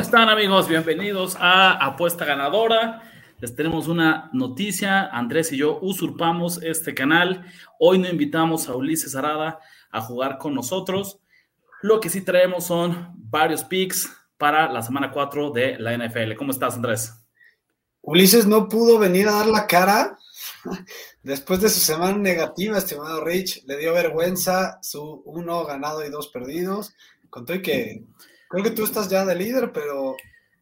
¿Cómo están amigos? Bienvenidos a Apuesta Ganadora. Les tenemos una noticia. Andrés y yo usurpamos este canal. Hoy no invitamos a Ulises Arada a jugar con nosotros. Lo que sí traemos son varios picks para la semana 4 de la NFL. ¿Cómo estás, Andrés? Ulises no pudo venir a dar la cara después de su semana negativa, estimado Rich. Le dio vergüenza su uno ganado y dos perdidos. Contó que Creo que tú estás ya de líder, pero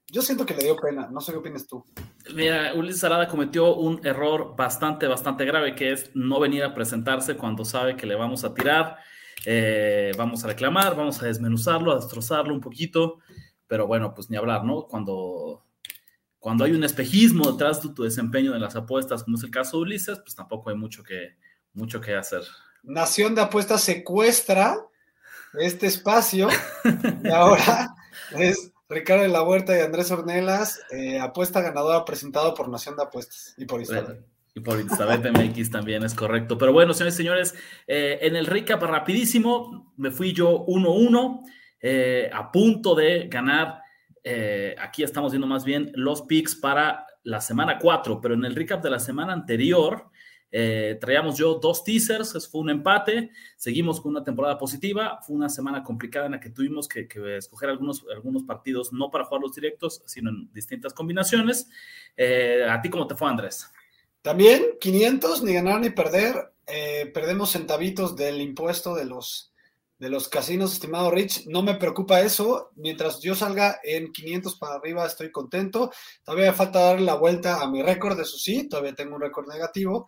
yo siento que le dio pena. No sé qué opinas tú. Mira, Ulises Arada cometió un error bastante, bastante grave, que es no venir a presentarse cuando sabe que le vamos a tirar. Eh, vamos a reclamar, vamos a desmenuzarlo, a destrozarlo un poquito. Pero bueno, pues ni hablar, ¿no? Cuando, cuando hay un espejismo detrás de tu desempeño en las apuestas, como es el caso de Ulises, pues tampoco hay mucho que, mucho que hacer. Nación de Apuestas secuestra este espacio. y ahora es Ricardo de la Huerta y Andrés Ornelas, eh, apuesta ganadora presentado por Nación de Apuestas y por Isabel. Y por Isabel MX también es correcto. Pero bueno, señores y señores, eh, en el recap rapidísimo, me fui yo 1-1, eh, a punto de ganar. aquí estamos viendo más bien los picks para la semana 4, pero en el recap de la semana anterior, eh, traíamos yo dos teasers, fue un empate, seguimos con una temporada positiva, fue una semana complicada en la que tuvimos que, escoger algunos, algunos partidos, no para jugar los directos, sino en distintas combinaciones. Eh, ¿A ti cómo te fue, Andrés? También 500, ni ganar ni perder. Eh, perdemos centavitos del impuesto de los, de los casinos, estimado Rich. No me preocupa eso. Mientras yo salga en 500 para arriba, estoy contento. Todavía falta darle la vuelta a mi récord, eso sí, todavía tengo un récord negativo.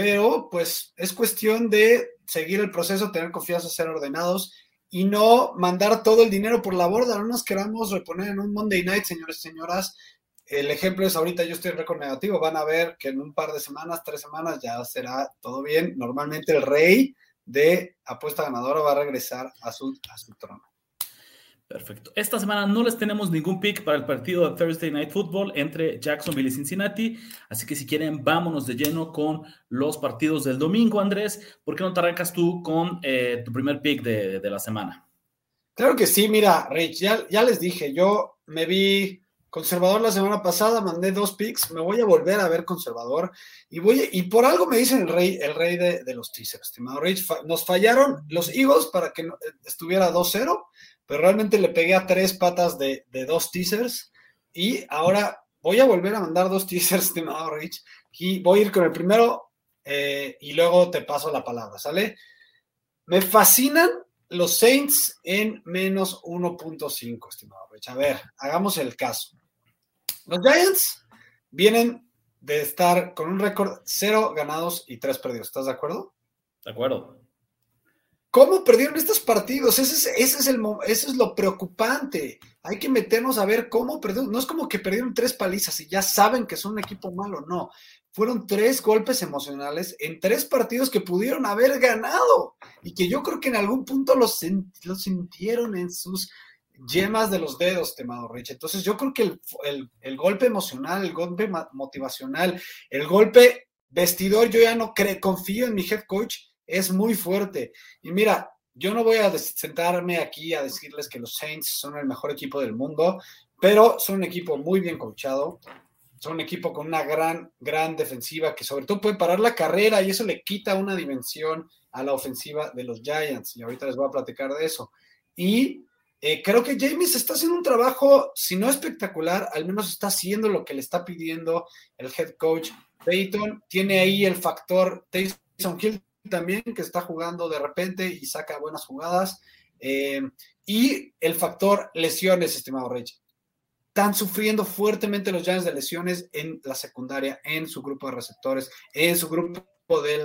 Pero pues es cuestión de seguir el proceso, tener confianza, ser ordenados y no mandar todo el dinero por la borda. No nos queramos reponer en un Monday night, señores y señoras. El ejemplo es ahorita yo estoy en récord negativo. Van a ver que en un par de semanas, tres semanas, ya será todo bien. Normalmente el rey de apuesta ganadora va a regresar a su, a su trono. Perfecto. Esta semana no les tenemos ningún pick para el partido de Thursday Night Football entre Jacksonville y Cincinnati, así que si quieren, vámonos de lleno con los partidos del domingo, Andrés. ¿Por qué no te arrancas tú con eh, tu primer pick de, la semana? Claro que sí, mira, Rich, ya, les dije, yo me vi conservador la semana pasada, mandé dos picks, me voy a volver a ver conservador y voy y por algo me dicen el rey, el rey de, de los teasers, estimado Rich, nos fallaron los Eagles para que estuviera 2-0 pero realmente le pegué a tres patas de, dos teasers y ahora voy a volver a mandar dos teasers, estimado Rich, y voy a ir con el primero eh, y luego te paso la palabra, ¿sale? Me fascinan los Saints en menos 1.5, estimado Rich. A ver, hagamos el caso. Los Giants vienen de estar con un récord cero ganados y tres perdidos. ¿Estás de acuerdo? De acuerdo. ¿Cómo perdieron estos partidos? Ese es, ese es el, eso es lo preocupante. Hay que meternos a ver cómo perdieron. No es como que perdieron tres palizas y ya saben que son un equipo malo, no. Fueron tres golpes emocionales en tres partidos que pudieron haber ganado y que yo creo que en algún punto los, sintieron en sus yemas de los dedos, temado Rich. Entonces yo creo que el, golpe emocional, el golpe motivacional, el golpe vestidor, yo ya no confío en mi head coach es muy fuerte. Y mira, yo no voy a sentarme aquí a decirles que los Saints son el mejor equipo del mundo, pero son un equipo muy bien coachado, son un equipo con una gran, gran defensiva que sobre todo puede parar la carrera y eso le quita una dimensión a la ofensiva de los Giants. Y ahorita les voy a platicar de eso. Y eh, creo que James está haciendo un trabajo, si no espectacular, al menos está haciendo lo que le está pidiendo el head coach. Peyton tiene ahí el factor Taysom Hill también, que está jugando de repente y saca buenas jugadas. Eh, y el factor lesiones, estimado Rich. Están sufriendo fuertemente los Giants de lesiones en la secundaria, en su grupo de receptores, en su grupo de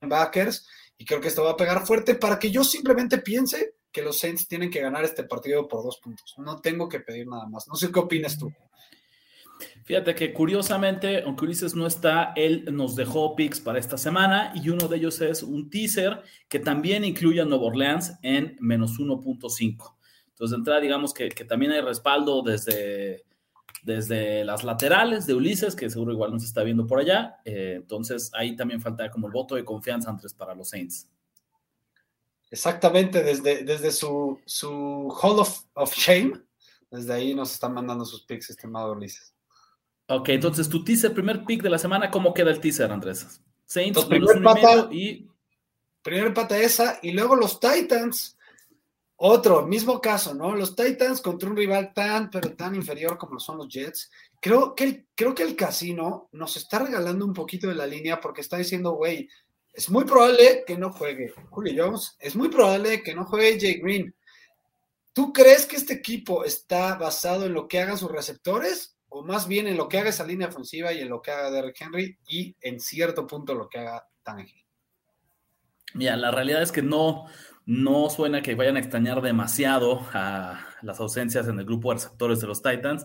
linebackers. Y creo que esto va a pegar fuerte para que yo simplemente piense que los Saints tienen que ganar este partido por dos puntos. No tengo que pedir nada más. No sé qué opinas tú. Fíjate que curiosamente, aunque Ulises no está, él nos dejó picks para esta semana y uno de ellos es un teaser que también incluye a Nueva Orleans en menos 1.5. Entonces, de entrada, digamos que, también hay respaldo desde, desde las laterales de Ulises, que seguro igual nos está viendo por allá. Eh, entonces, ahí también falta como el voto de confianza antes para los Saints. Exactamente, desde, desde su, su Hall of, of Shame, desde ahí nos están mandando sus picks, estimado Ulises. Ok, entonces tu teaser, primer pick de la semana, ¿cómo queda el teaser, Andrés? Saints, primer pata, y... Primer pata esa, y luego los Titans, otro, mismo caso, ¿no? Los Titans contra un rival tan, pero tan inferior como son los Jets. Creo que, el, creo que el casino nos está regalando un poquito de la línea porque está diciendo, güey, es muy probable que no juegue Julio Jones, es muy probable que no juegue Jay Green. ¿Tú crees que este equipo está basado en lo que hagan sus receptores o más bien en lo que haga esa línea ofensiva y en lo que haga Derrick Henry y en cierto punto lo que haga Tannehill. Mira, la realidad es que no, no suena que vayan a extrañar demasiado a las ausencias en el grupo de receptores de los Titans.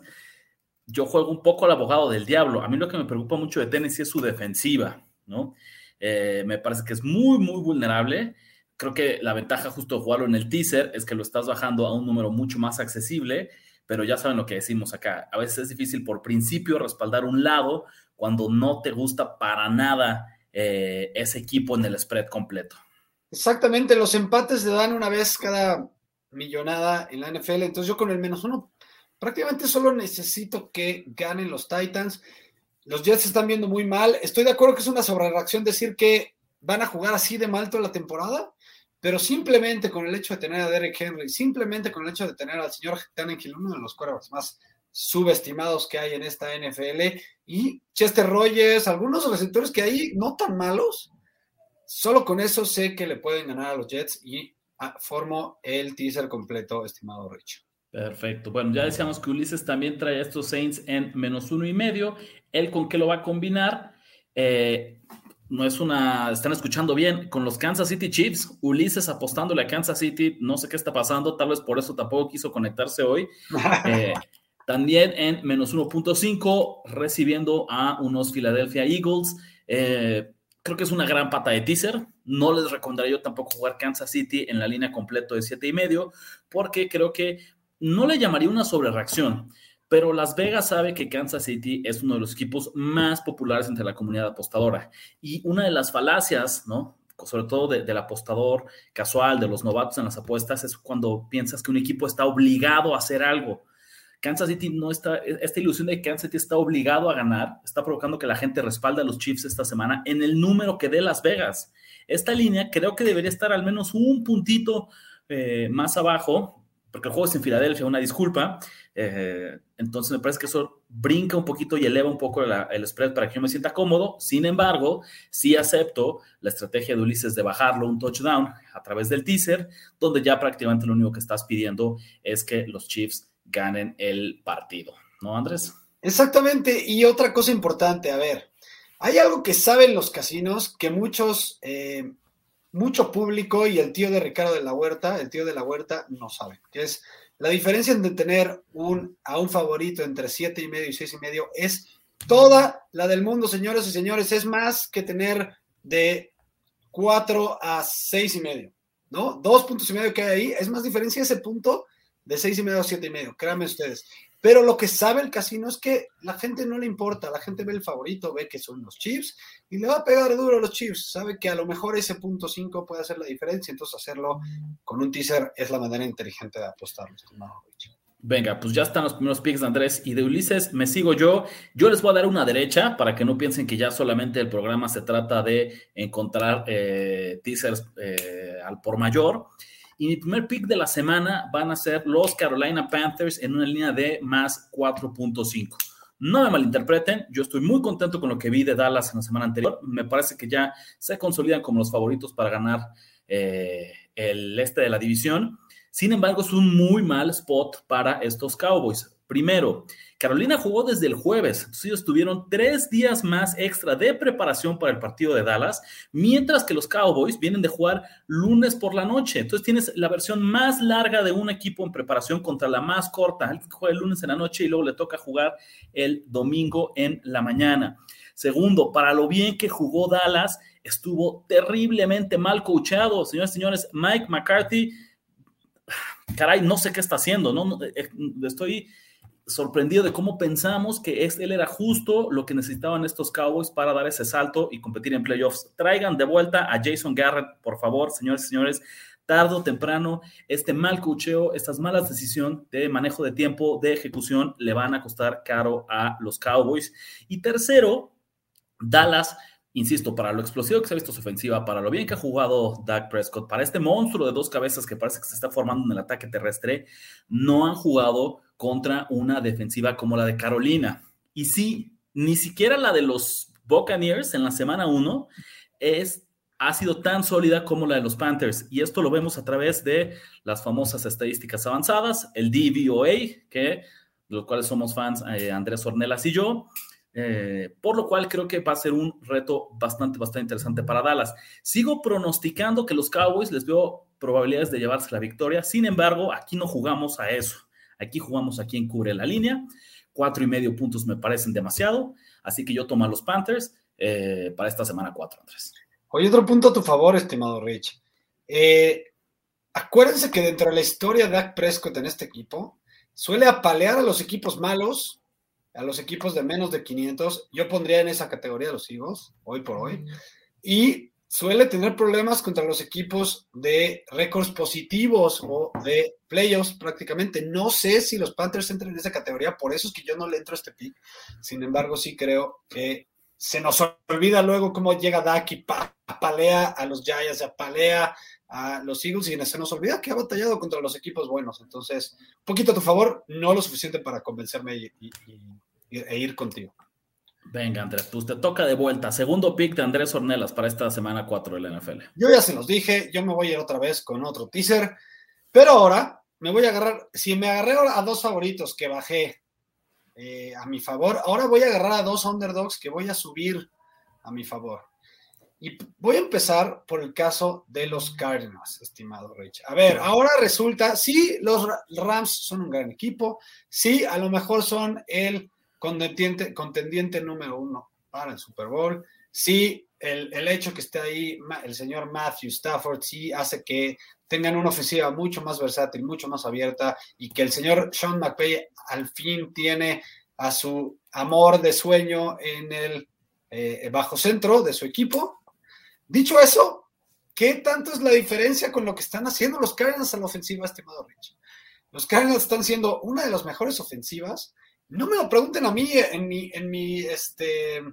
Yo juego un poco al abogado del diablo. A mí lo que me preocupa mucho de Tennessee es su defensiva, ¿no? Eh, me parece que es muy, muy vulnerable. Creo que la ventaja justo de jugarlo en el teaser es que lo estás bajando a un número mucho más accesible pero ya saben lo que decimos acá. A veces es difícil por principio respaldar un lado cuando no te gusta para nada eh, ese equipo en el spread completo. Exactamente, los empates se dan una vez cada millonada en la NFL, entonces yo con el menos uno prácticamente solo necesito que ganen los Titans. Los Jets están viendo muy mal. Estoy de acuerdo que es una sobrereacción decir que van a jugar así de mal toda la temporada, pero simplemente con el hecho de tener a Derek Henry, simplemente con el hecho de tener al señor Tannehill, uno de los cuervos más subestimados que hay en esta NFL, y Chester Rogers, algunos receptores que hay no tan malos, solo con eso sé que le pueden ganar a los Jets y ah, formo el teaser completo, estimado Rich. Perfecto. Bueno, ya decíamos que Ulises también trae a estos Saints en menos uno y medio. ¿Él con qué lo va a combinar? Eh, no es una, están escuchando bien, con los Kansas City Chiefs, Ulises apostándole a Kansas City, no sé qué está pasando, tal vez por eso tampoco quiso conectarse hoy. Eh, también en menos 1.5, recibiendo a unos Philadelphia Eagles. Eh, creo que es una gran pata de teaser. No les recomendaría yo tampoco jugar Kansas City en la línea completo de siete y medio, porque creo que no le llamaría una sobrereacción pero Las Vegas sabe que Kansas City es uno de los equipos más populares entre la comunidad apostadora. Y una de las falacias, ¿no? Sobre todo del apostador casual, de los novatos en las apuestas, es cuando piensas que un equipo está obligado a hacer algo. Kansas City no está, esta ilusión de que Kansas City está obligado a ganar, está provocando que la gente respalde a los Chiefs esta semana en el número que dé Las Vegas. Esta línea creo que debería estar al menos un puntito eh, más abajo, porque el juego es en Filadelfia, una disculpa. Eh, entonces me parece que eso brinca un poquito y eleva un poco el spread para que yo me sienta cómodo. Sin embargo, sí acepto la estrategia de Ulises de bajarlo un touchdown a través del teaser, donde ya prácticamente lo único que estás pidiendo es que los Chiefs ganen el partido. ¿No, Andrés? Exactamente. Y otra cosa importante, a ver, hay algo que saben los casinos que muchos... Eh, mucho público y el tío de Ricardo de la Huerta, el tío de la Huerta, no sabe, que es la diferencia entre tener un, a un favorito entre siete y medio y seis y medio es toda la del mundo, señores y señores, es más que tener de cuatro a seis y medio, ¿no? Dos puntos y medio que hay ahí, es más diferencia ese punto de seis y medio a siete y medio, créanme ustedes. Pero lo que sabe el casino es que la gente no le importa, la gente ve el favorito, ve que son los Chiefs y le va a pegar duro a los Chiefs. Sabe que a lo mejor ese punto 5 puede hacer la diferencia, entonces hacerlo con un teaser es la manera inteligente de apostarlo. Venga, pues ya están los primeros picks de Andrés y de Ulises. Me sigo yo. Yo les voy a dar una derecha para que no piensen que ya solamente el programa se trata de encontrar eh, teasers eh, al por mayor. Y mi primer pick de la semana van a ser los Carolina Panthers en una línea de más 4.5. No me malinterpreten, yo estoy muy contento con lo que vi de Dallas en la semana anterior. Me parece que ya se consolidan como los favoritos para ganar eh, el este de la división. Sin embargo, es un muy mal spot para estos Cowboys. Primero, Carolina jugó desde el jueves, entonces ellos tuvieron tres días más extra de preparación para el partido de Dallas, mientras que los Cowboys vienen de jugar lunes por la noche. Entonces tienes la versión más larga de un equipo en preparación contra la más corta, el que juega el lunes en la noche y luego le toca jugar el domingo en la mañana. Segundo, para lo bien que jugó Dallas, estuvo terriblemente mal coachado. Señores, señores, Mike McCarthy, caray, no sé qué está haciendo, ¿no? Eh, estoy sorprendido de cómo pensamos que él era justo lo que necesitaban estos Cowboys para dar ese salto y competir en playoffs. Traigan de vuelta a Jason Garrett, por favor, señores y señores. Tardo o temprano, este mal cocheo, estas malas decisiones de manejo de tiempo, de ejecución, le van a costar caro a los Cowboys. Y tercero, Dallas insisto, para lo explosivo que se ha visto su ofensiva, para lo bien que ha jugado Dak Prescott, para este monstruo de dos cabezas que parece que se está formando en el ataque terrestre, no han jugado contra una defensiva como la de Carolina. Y sí, ni siquiera la de los Buccaneers en la semana 1 es ha sido tan sólida como la de los Panthers. Y esto lo vemos a través de las famosas estadísticas avanzadas, el DVOA, que, de los cuales somos fans eh, Andrés Ornelas y yo. Eh, por lo cual creo que va a ser un reto bastante, bastante interesante para Dallas. Sigo pronosticando que los Cowboys les veo probabilidades de llevarse la victoria. Sin embargo, aquí no jugamos a eso. Aquí jugamos a quien cubre la línea. Cuatro y medio puntos me parecen demasiado. Así que yo tomo a los Panthers eh, para esta semana 4, Andrés. Oye, otro punto a tu favor, estimado Rich. Eh, acuérdense que dentro de la historia de Dak Prescott en este equipo, suele apalear a los equipos malos a los equipos de menos de 500, yo pondría en esa categoría los Eagles, hoy por hoy, y suele tener problemas contra los equipos de récords positivos o de playoffs prácticamente. No sé si los Panthers entran en esa categoría, por eso es que yo no le entro a este pick. Sin embargo, sí creo que se nos olvida luego cómo llega Dak y apalea a los Giants, apalea a los Eagles y se nos olvida que ha batallado contra los equipos buenos. Entonces, un poquito a tu favor, no lo suficiente para convencerme y e ir contigo. Venga, Andrés, pues te toca de vuelta. Segundo pick de Andrés Ornelas para esta semana 4 de la NFL. Yo ya se los dije, yo me voy a ir otra vez con otro teaser, pero ahora me voy a agarrar, si me agarré a dos favoritos que bajé eh, a mi favor, ahora voy a agarrar a dos underdogs que voy a subir a mi favor. Y voy a empezar por el caso de los Cardinals, estimado Rich. A ver, ahora resulta, sí, los Rams son un gran equipo, sí, a lo mejor son el contendiente, contendiente número uno para el Super Bowl. Sí, el, el, hecho que esté ahí el señor Matthew Stafford sí hace que tengan una ofensiva mucho más versátil, mucho más abierta y que el señor Sean McVay al fin tiene a su amor de sueño en el eh, bajo centro de su equipo. Dicho eso, ¿qué tanto es la diferencia con lo que están haciendo los Cardinals en la ofensiva, estimado Rich? Los Cardinals están siendo una de las mejores ofensivas no me lo pregunten a mí en mi, en mi, este,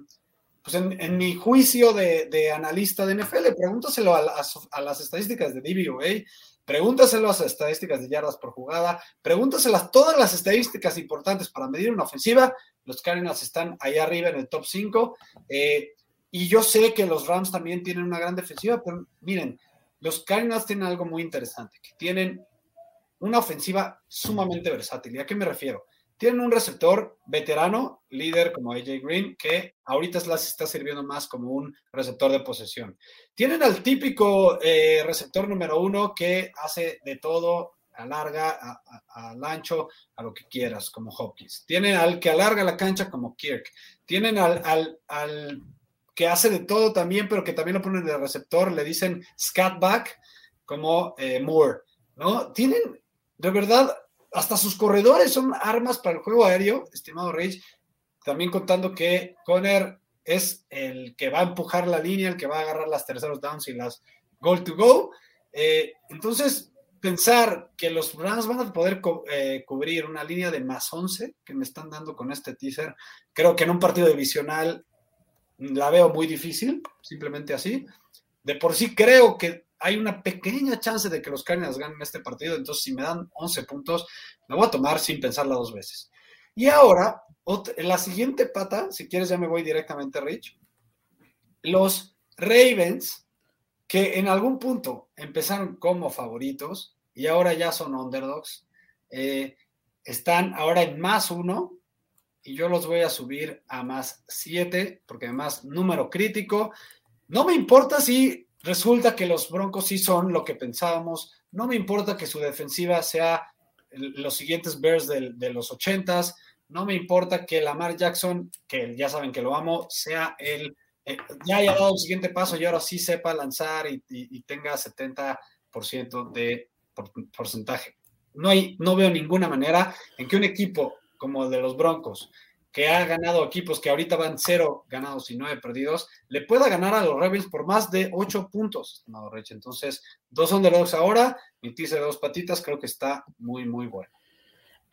pues en, mi juicio de, analista de NFL, pregúntaselo a, a, las estadísticas de DVOA, pregúntaselo a las estadísticas de yardas por jugada, pregúntaselas todas las estadísticas importantes para medir una ofensiva. Los Cardinals están ahí arriba en el top 5. Eh, y yo sé que los Rams también tienen una gran defensiva, pero miren, los Cardinals tienen algo muy interesante, que tienen una ofensiva sumamente versátil. ¿Y a qué me refiero? Tienen un receptor veterano, líder como AJ Green, que ahorita las está sirviendo más como un receptor de posesión. Tienen al típico eh, receptor número uno que hace de todo, alarga, al ancho, a lo que quieras, como Hopkins. Tienen al que alarga la cancha como Kirk. Tienen al, al, que hace de todo también, pero que también lo ponen de receptor, le dicen scatback como eh, Moore. ¿no? Tienen de verdad hasta sus corredores son armas para el juego aéreo, estimado Rage. También contando que Conner es el que va a empujar la línea, el que va a agarrar las terceros downs y las goal to go. Eh, entonces, pensar que los Rams van a poder eh, cubrir una línea de más 11 que me están dando con este teaser, creo que en un partido divisional la veo muy difícil, simplemente así. De por sí creo que hay una pequeña chance de que los Cardinals ganen este partido, entonces si me dan 11 puntos, me voy a tomar sin pensarla dos veces. Y ahora, la siguiente pata, si quieres ya me voy directamente, Rich. Los Ravens, que en algún punto empezaron como favoritos y ahora ya son underdogs, eh, están ahora en más uno y yo los voy a subir a más siete, porque además número crítico. No me importa si resulta que los Broncos sí son lo que pensábamos, no me importa que su defensiva sea los siguientes Bears de, los ochentas, no me importa que Lamar Jackson, que ya saben que lo amo, sea el, eh, ya haya dado el siguiente paso y ahora sí sepa lanzar y, tenga 70% de porcentaje. No, hay, no veo ninguna manera en que un equipo como el de los Broncos, que ha ganado equipos que ahorita van cero ganados y nueve perdidos, le pueda ganar a los Ravens por más de ocho puntos, estimado Rich. Entonces, dos underdogs ahora, mi teaser de dos patitas, creo que está muy, muy bueno.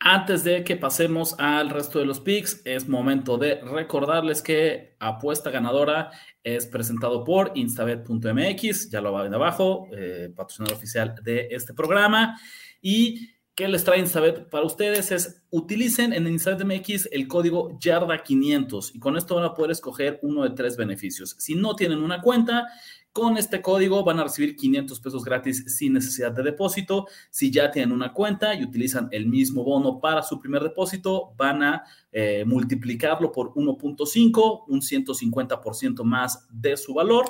Antes de que pasemos al resto de los picks, es momento de recordarles que Apuesta Ganadora es presentado por instabet.mx, ya lo va abajo, eh, patrocinador oficial de este programa. Y ¿Qué les trae Instabet para ustedes? Es utilicen en Instabet MX el código YARDA500 y con esto van a poder escoger uno de tres beneficios. Si no tienen una cuenta, con este código van a recibir 500 pesos gratis sin necesidad de depósito. Si ya tienen una cuenta y utilizan el mismo bono para su primer depósito, van a eh, multiplicarlo por 1.5, un 150% más de su valor.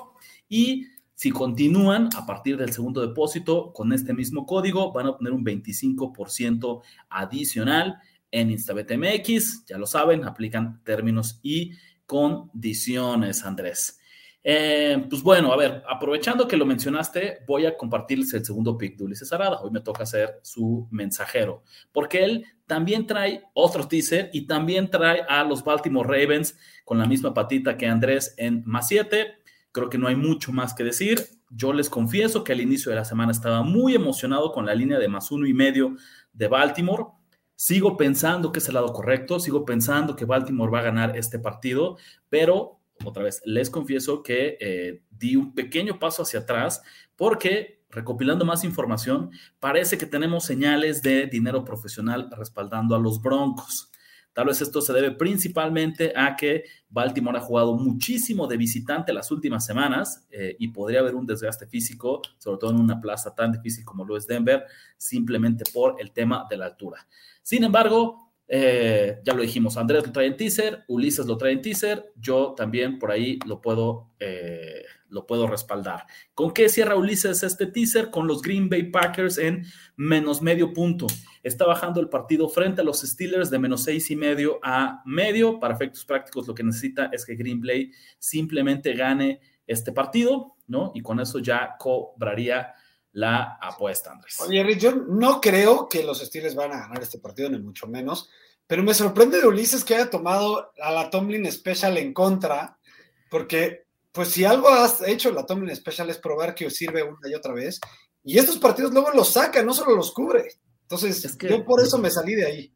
Y si continúan a partir del segundo depósito con este mismo código, van a obtener un 25% adicional en InstabetMX. Ya lo saben, aplican términos y condiciones, Andrés. Eh, pues bueno, a ver, aprovechando que lo mencionaste, voy a compartirles el segundo pick de Ulises Arada. Hoy me toca ser su mensajero, porque él también trae otro teaser y también trae a los Baltimore Ravens con la misma patita que Andrés en más 7. Creo que no hay mucho más que decir. Yo les confieso que al inicio de la semana estaba muy emocionado con la línea de más uno y medio de Baltimore. Sigo pensando que es el lado correcto, sigo pensando que Baltimore va a ganar este partido, pero otra vez les confieso que eh, di un pequeño paso hacia atrás porque recopilando más información, parece que tenemos señales de dinero profesional respaldando a los Broncos. Tal vez esto se debe principalmente a que Baltimore ha jugado muchísimo de visitante las últimas semanas eh, y podría haber un desgaste físico, sobre todo en una plaza tan difícil como lo es Denver, simplemente por el tema de la altura. Sin embargo, eh, ya lo dijimos, Andrés lo trae en teaser, Ulises lo trae en teaser, yo también por ahí lo puedo, eh, lo puedo respaldar. ¿Con qué cierra Ulises este teaser? Con los Green Bay Packers en menos medio punto. Está bajando el partido frente a los Steelers de menos seis y medio a medio. Para efectos prácticos, lo que necesita es que Green Bay simplemente gane este partido, ¿no? Y con eso ya cobraría la apuesta, Andrés. Oye, Rich, yo no creo que los Steelers van a ganar este partido, ni mucho menos, pero me sorprende de Ulises que haya tomado a la Tomlin Special en contra, porque pues si algo has hecho la Tomlin Special es probar que sirve una y otra vez, y estos partidos luego los saca, no solo los cubre. Entonces, es que, yo por eso me salí de ahí.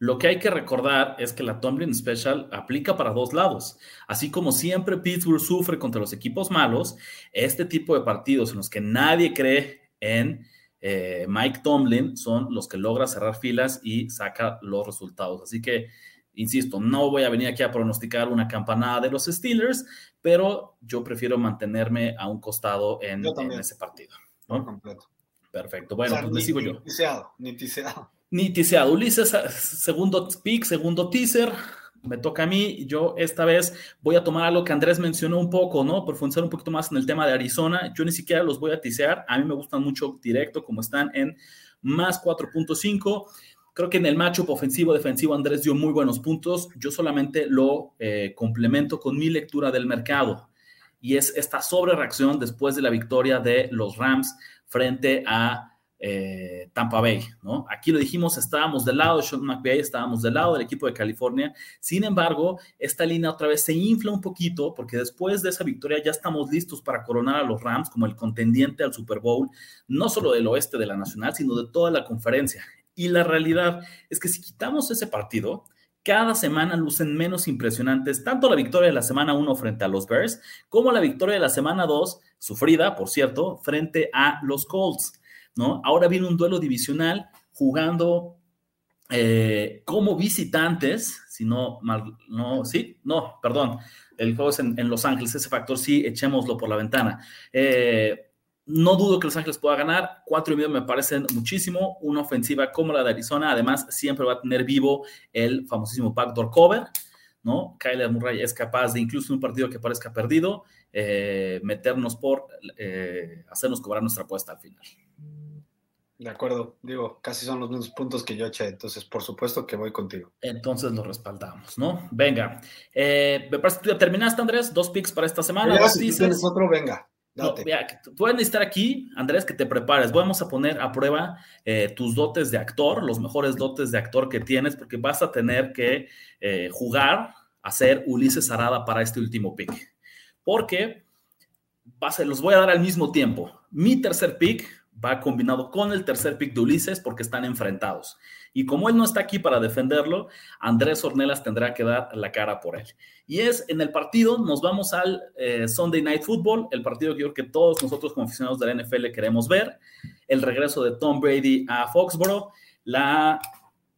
Lo que hay que recordar es que la Tomlin Special aplica para dos lados. Así como siempre Pittsburgh sufre contra los equipos malos, este tipo de partidos en los que nadie cree en eh, Mike Tomlin son los que logra cerrar filas y saca los resultados. Así que, insisto, no voy a venir aquí a pronosticar una campanada de los Steelers, pero yo prefiero mantenerme a un costado en, ese partido. completo. Perfecto. Bueno, pues me sigo yo. Ni tiseado. Ulises, segundo pick, segundo teaser. Me toca a mí. Yo esta vez voy a tomar algo que Andrés mencionó un poco, ¿no? Profundizar un poquito más en el tema de Arizona. Yo ni siquiera los voy a tisear. A mí me gustan mucho directo, como están en más 4.5. Creo que en el matchup ofensivo-defensivo Andrés dio muy buenos puntos. Yo solamente lo eh, complemento con mi lectura del mercado. Y es esta sobre reacción después de la victoria de los Rams frente a eh, Tampa Bay, ¿no? Aquí lo dijimos, estábamos del lado de Sean McVay, estábamos del lado del equipo de California. Sin embargo, esta línea otra vez se infla un poquito porque después de esa victoria ya estamos listos para coronar a los Rams como el contendiente al Super Bowl, no solo del oeste de la Nacional, sino de toda la conferencia. Y la realidad es que si quitamos ese partido, cada semana lucen menos impresionantes, tanto la victoria de la semana 1 frente a los Bears, como la victoria de la semana 2, sufrida, por cierto, frente a los Colts. ¿No? Ahora viene un duelo divisional jugando eh, como visitantes, si no, mal, no, sí, no, perdón, el juego es en, Los Ángeles, ese factor sí, echémoslo por la ventana. Eh, no dudo que Los Ángeles pueda ganar. Cuatro y medio me parecen muchísimo. Una ofensiva como la de Arizona, además, siempre va a tener vivo el famosísimo backdoor cover. ¿no? Kyler Murray es capaz de, incluso en un partido que parezca perdido, eh, meternos por hacernos cobrar nuestra apuesta al final. De acuerdo, digo, casi son los mismos puntos que yo eché, entonces por supuesto que voy contigo. Entonces lo respaldamos, ¿no? Venga, eh, me parece que tú ya terminaste, Andrés, dos picks para esta semana. Ya, si tienes otro, venga. No, pueden estar aquí, Andrés, que te prepares. Vamos a poner a prueba eh, tus dotes de actor, los mejores dotes de actor que tienes, porque vas a tener que eh, jugar a ser Ulises Arada para este último pick. Porque los voy a dar al mismo tiempo. Mi tercer pick va combinado con el tercer pick de Ulises porque están enfrentados. Y como él no está aquí para defenderlo, Andrés Ornelas tendrá que dar la cara por él. Y es en el partido, nos vamos al eh, Sunday Night Football, el partido que yo creo que todos nosotros como aficionados de la NFL queremos ver, el regreso de Tom Brady a Foxborough, la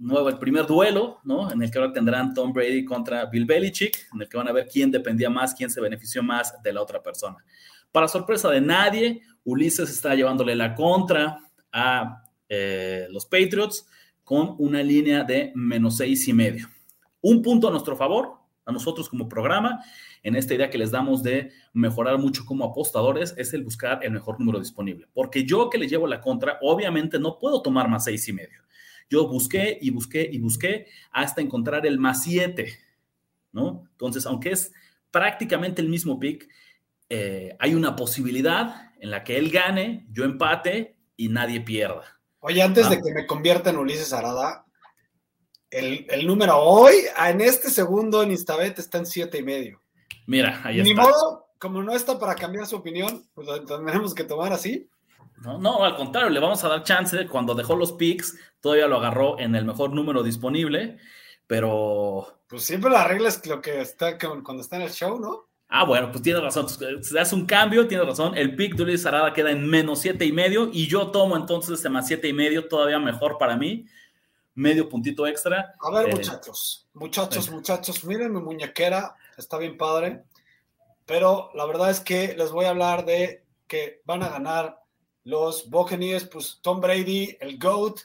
nueva, el primer duelo, ¿no? En el que ahora tendrán Tom Brady contra Bill Belichick, en el que van a ver quién dependía más, quién se benefició más de la otra persona. Para sorpresa de nadie, Ulises está llevándole la contra a eh, los Patriots con una línea de menos seis y medio. Un punto a nuestro favor, a nosotros como programa, en esta idea que les damos de mejorar mucho como apostadores, es el buscar el mejor número disponible. Porque yo que le llevo la contra, obviamente no puedo tomar más seis y medio. Yo busqué y busqué y busqué hasta encontrar el más siete, ¿no? Entonces, aunque es prácticamente el mismo pick, eh, hay una posibilidad en la que él gane, yo empate y nadie pierda. Oye, antes de que me convierta en Ulises Arada, el, número hoy, en este segundo en Instabet está en siete y medio. Mira, ahí Ni modo, como no está para cambiar su opinión, pues lo tendremos que tomar así. No, no, al contrario, le vamos a dar chance. Cuando dejó los picks, todavía lo agarró en el mejor número disponible, pero. Pues siempre la regla es lo que está cuando está en el show, ¿no? Ah, bueno, pues tienes razón. Si das un cambio, tienes razón. El pick de Luis Arada queda en menos siete y medio y yo tomo entonces este más siete y medio, todavía mejor para mí. Medio puntito extra. A ver, eh, muchachos, muchachos, muchachos, miren mi muñequera, está bien padre. Pero la verdad es que les voy a hablar de que van a ganar los Buccaneers, pues Tom Brady, el GOAT,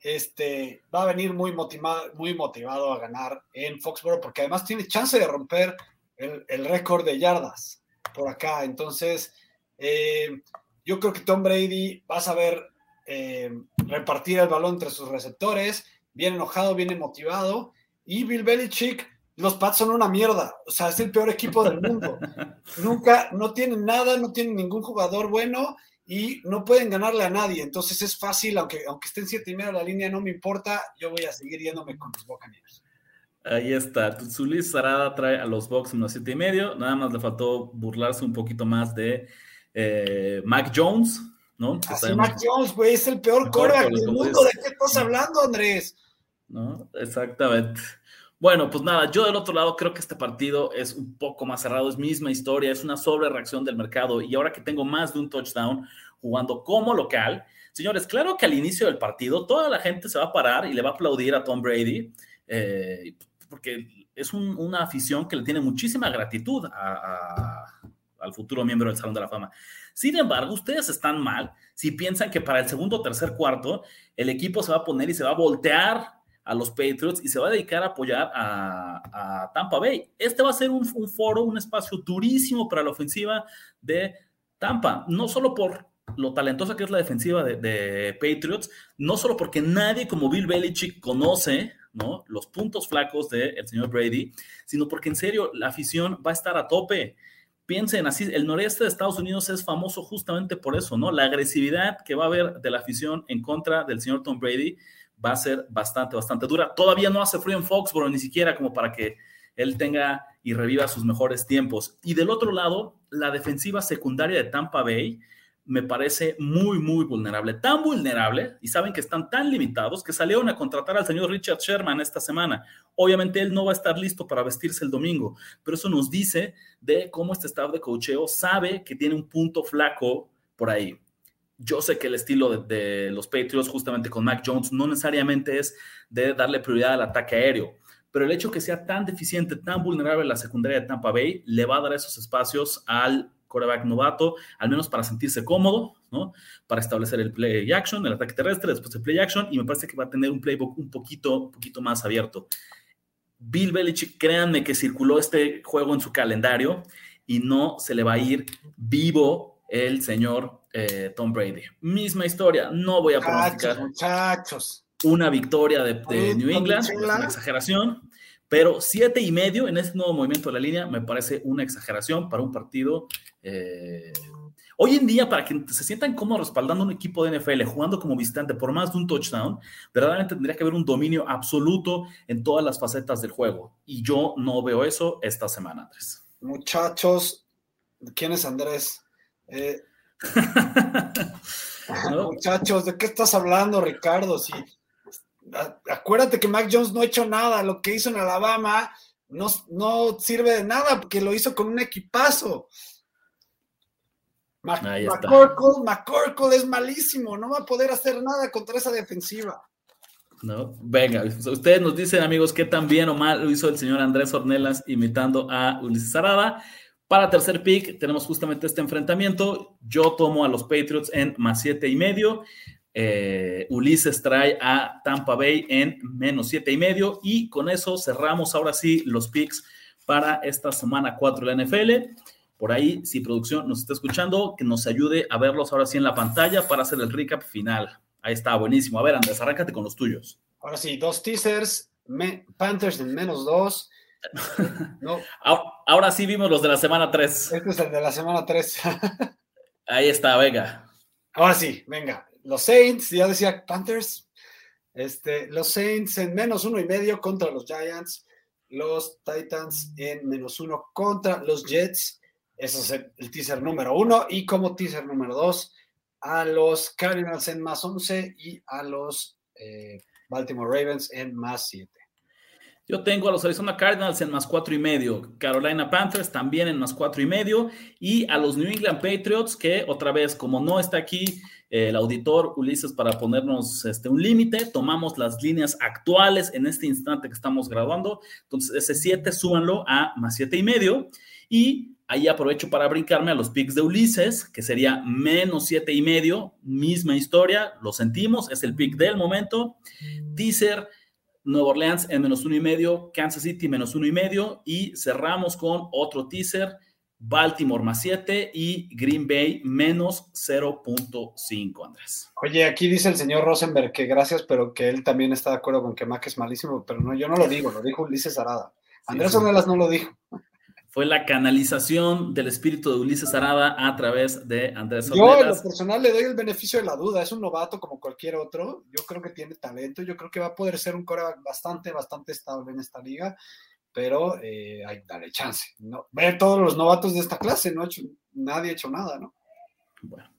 este, va a venir muy motivado, muy motivado a ganar en Foxborough porque además tiene chance de romper el, récord de yardas por acá. Entonces, eh, yo creo que Tom Brady va a saber eh, repartir el balón entre sus receptores, bien enojado, bien motivado. Y Bill Belichick, los Pats son una mierda. O sea, es el peor equipo del mundo. Nunca, no tienen nada, no tienen ningún jugador bueno y no pueden ganarle a nadie. Entonces es fácil, aunque, aunque estén siete y medio la línea, no me importa. Yo voy a seguir yéndome con los Buccaneers. Ahí está. Zulis Sarada trae a los Bucks unos siete y medio. Nada más le faltó burlarse un poquito más de eh, Mac Jones, ¿no? Así Mac Jones, güey, es el peor coreback del mundo. ¿De qué estás hablando, Andrés? ¿No? Exactamente. Bueno, pues nada, yo del otro lado creo que este partido es un poco más cerrado, es misma historia, es una sobre reacción del mercado y ahora que tengo más de un touchdown jugando como local, señores, claro que al inicio del partido toda la gente se va a parar y le va a aplaudir a Tom Brady. Eh, porque es una afición que le tiene muchísima gratitud al futuro miembro del Salón de la Fama. Sin embargo, ustedes están mal si piensan que para el segundo tercer cuarto el equipo se va a poner y se va a voltear a los Patriots y se va a dedicar a apoyar a, Tampa Bay. Este va a ser un, foro, un espacio durísimo para la ofensiva de Tampa, no solo por lo talentosa que es la defensiva de, Patriots, no solo porque nadie como Bill Belichick conoce ¿no? Los puntos flacos del señor Brady, sino porque en serio la afición va a estar a tope. Piensen así, el noreste de Estados Unidos es famoso justamente por eso, ¿no? La agresividad que va a haber de la afición en contra del señor Tom Brady va a ser bastante, bastante dura. Todavía no hace frío en Foxborough, ni siquiera como para que él tenga y reviva sus mejores tiempos. Y del otro lado, la defensiva secundaria de Tampa Bay, me parece muy, muy vulnerable. Tan vulnerable, y saben que están tan limitados, que salieron a contratar al señor Richard Sherman esta semana. Obviamente él no va a estar listo para vestirse el domingo, pero eso nos dice de cómo este staff de cocheo sabe que tiene un punto flaco por ahí. Yo sé que el estilo de, los Patriots, justamente con Mac Jones, no necesariamente es de darle prioridad al ataque aéreo, pero el hecho que sea tan deficiente, tan vulnerable la secundaria de Tampa Bay, le va a dar esos espacios al quarterback novato, al menos para sentirse cómodo, ¿no? Para establecer el play action, el ataque terrestre, después el play action, y me parece que va a tener un playbook un poquito, un poquito más abierto. Bill Belichick, créanme que circuló este juego en su calendario y no se le va a ir vivo el señor eh, Tom Brady. Misma historia, no voy a pronosticar muchachos. una victoria de, New England, es una exageración, pero siete y medio en este nuevo movimiento de la línea me parece una exageración para un partido. Eh, hoy en día, para que se sientan cómodos respaldando un equipo de NFL, jugando como visitante por más de un touchdown, verdaderamente tendría que haber un dominio absoluto en todas las facetas del juego. Y yo no veo eso esta semana, Andrés. Muchachos, ¿quién es Andrés? Eh, muchachos, ¿de qué estás hablando, Ricardo? Si, acuérdate que Mac Jones no ha hecho nada. Lo que hizo en Alabama no, no sirve de nada porque lo hizo con un equipazo. McCorkle, es malísimo, no va a poder hacer nada contra esa defensiva. No, venga, ustedes nos dicen, amigos, qué tan bien o mal lo hizo el señor Andrés Ornelas imitando a Ulises Arada. Para tercer pick tenemos justamente este enfrentamiento. Yo tomo a los Patriots en más siete y medio. Eh, Ulises trae a Tampa Bay en menos siete y medio. Y con eso cerramos ahora sí los picks para esta semana 4 de la NFL. Por ahí, si producción nos está escuchando, que nos ayude a verlos ahora sí en la pantalla para hacer el recap final. Ahí está, buenísimo. A ver, Andrés, arráncate con los tuyos. Ahora sí, dos teasers, Panthers en menos dos, no. Ahora sí vimos los de la semana 3. Este es el de la semana 3. Ahí está, venga. Ahora sí, venga. Los Saints, ya decía Panthers. Este, los Saints en menos uno y medio contra los Giants. Los Titans en menos uno contra los Jets. Ese es el, teaser número uno. Y como teaser número dos, a los Cardinals en más 11 y a los eh, Baltimore Ravens en más 7. Yo tengo a los Arizona Cardinals en más cuatro y medio, Carolina Panthers también en más cuatro y medio, y a los New England Patriots, que otra vez, como no está aquí eh, el auditor Ulises para ponernos este, un límite, tomamos las líneas actuales en este instante que estamos graduando. Entonces, ese 7 súbanlo a más siete y medio, y ahí aprovecho para brincarme a los picks de Ulises, que sería menos siete y medio, misma historia, lo sentimos, es el pick del momento. Teaser Nueva Orleans en menos uno y medio, Kansas City menos uno y medio y cerramos con otro teaser, Baltimore más 7 y Green Bay menos 0.5, Andrés. Oye, aquí dice el señor Rosenberg que gracias, pero que él también está de acuerdo con que Mac es malísimo, pero no, yo no lo digo, lo dijo Ulises Arada. Andrés sí, no lo dijo fue la canalización del espíritu de Ulises Arada a través de Andrés Yo, en lo personal, le doy el beneficio de la duda. Es un novato como cualquier otro. Yo creo que tiene talento. Yo creo que va a poder ser un coreback bastante, bastante estable en esta liga. Pero eh, hay dale chance. ¿no? Ver todos los novatos de esta clase. No ha hecho, nadie ha hecho nada, ¿no? Bueno.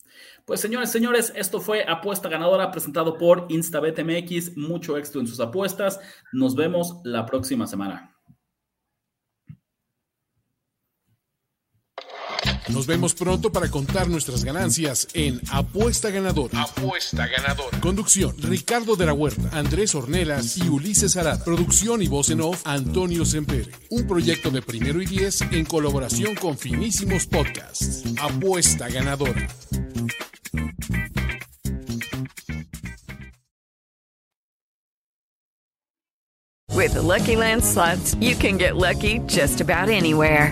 Pues señores, señores, esto fue Apuesta Ganadora presentado por InstabetMX. Mucho éxito en sus apuestas. Nos vemos la próxima semana. Nos vemos pronto para contar nuestras ganancias en Apuesta Ganadora. Apuesta Ganadora. Conducción: Ricardo de la Huerta, Andrés Ornelas y Ulises Arada. Producción y voz en off: Antonio Sempere. Un proyecto de primero y diez en colaboración con Finísimos Podcasts. Apuesta Ganadora. With the Lucky Land slots, you can get lucky just about anywhere.